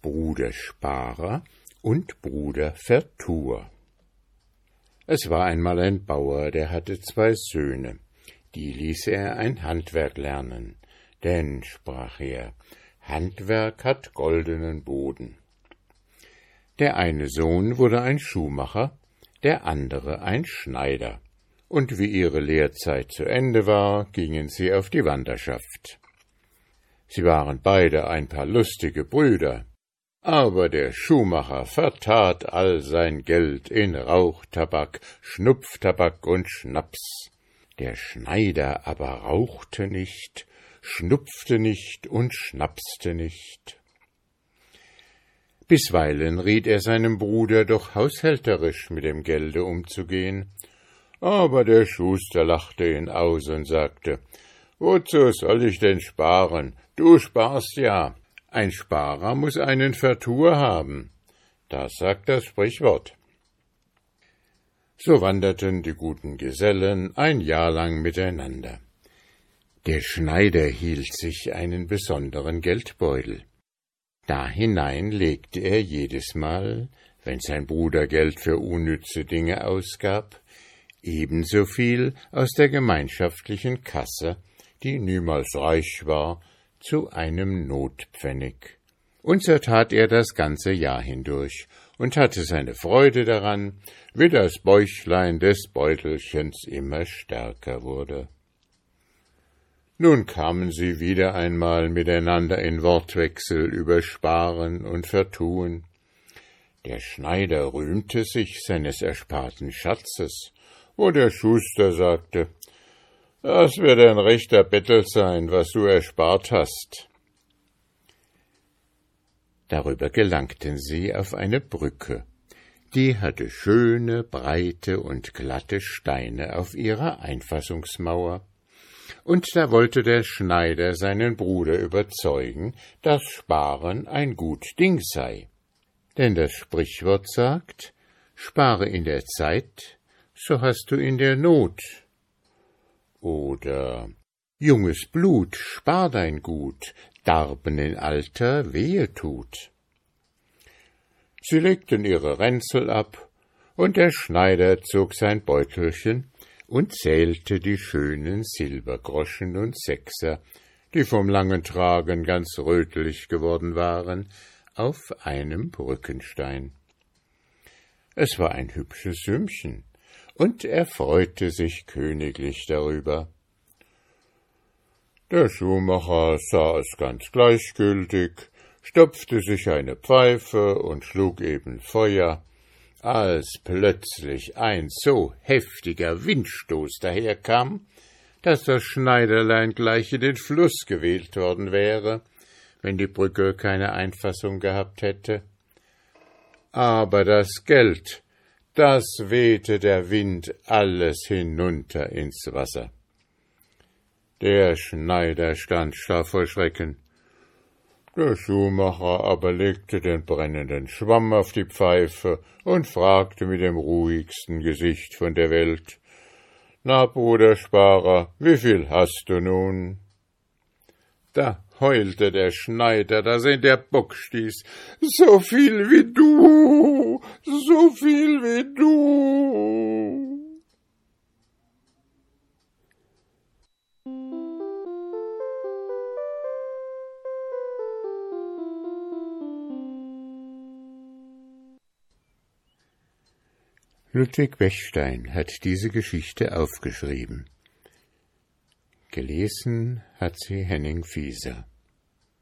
Bruder Sparer und Bruder Vertur. Es war einmal ein Bauer, der hatte zwei Söhne, die ließ er ein Handwerk lernen, denn, sprach er, Handwerk hat goldenen Boden. Der eine Sohn wurde ein Schuhmacher, der andere ein Schneider, und wie ihre Lehrzeit zu Ende war, gingen sie auf die Wanderschaft. Sie waren beide ein paar lustige Brüder, aber der Schuhmacher vertat all sein Geld in Rauchtabak, Schnupftabak und Schnaps. Der Schneider aber rauchte nicht, schnupfte nicht und schnapste nicht. Bisweilen riet er seinem Bruder doch haushälterisch mit dem Gelde umzugehen, aber der Schuster lachte ihn aus und sagte Wozu soll ich denn sparen? Du sparst ja. Ein Sparer muss einen Vertur haben. Das sagt das Sprichwort. So wanderten die guten Gesellen ein Jahr lang miteinander. Der Schneider hielt sich einen besonderen Geldbeutel. Da hinein legte er jedesmal, wenn sein Bruder Geld für unnütze Dinge ausgab, ebenso viel aus der gemeinschaftlichen Kasse, die niemals reich war, zu einem Notpfennig. Und so tat er das ganze Jahr hindurch und hatte seine Freude daran, wie das Bäuchlein des Beutelchens immer stärker wurde. Nun kamen sie wieder einmal miteinander in Wortwechsel über Sparen und Vertun. Der Schneider rühmte sich seines ersparten Schatzes, wo der Schuster sagte, das wird ein rechter Bettel sein, was du erspart hast. Darüber gelangten sie auf eine Brücke. Die hatte schöne, breite und glatte Steine auf ihrer Einfassungsmauer. Und da wollte der Schneider seinen Bruder überzeugen, dass Sparen ein gut Ding sei. Denn das Sprichwort sagt, spare in der Zeit, so hast du in der Not oder Junges Blut, spar dein Gut, Darben in Alter wehe tut. Sie legten ihre Ränzel ab, und der Schneider zog sein Beutelchen und zählte die schönen Silbergroschen und Sechser, die vom langen Tragen ganz rötlich geworden waren, auf einem Brückenstein. Es war ein hübsches Sümmchen, und er freute sich königlich darüber. Der Schuhmacher sah es ganz gleichgültig, stopfte sich eine Pfeife und schlug eben Feuer, als plötzlich ein so heftiger Windstoß daherkam, dass das Schneiderlein gleich in den Fluss gewählt worden wäre, wenn die Brücke keine Einfassung gehabt hätte. Aber das Geld, das wehte der Wind alles hinunter ins Wasser. Der Schneider stand starr vor Schrecken. Der Schuhmacher aber legte den brennenden Schwamm auf die Pfeife und fragte mit dem ruhigsten Gesicht von der Welt Na, Bruder Sparer, wie viel hast du nun? Da heulte der Schneider, dass ihn der Bock stieß. So viel wie du, so viel wie du. Ludwig Bechstein hat diese Geschichte aufgeschrieben. Gelesen hat sie Henning Fieser.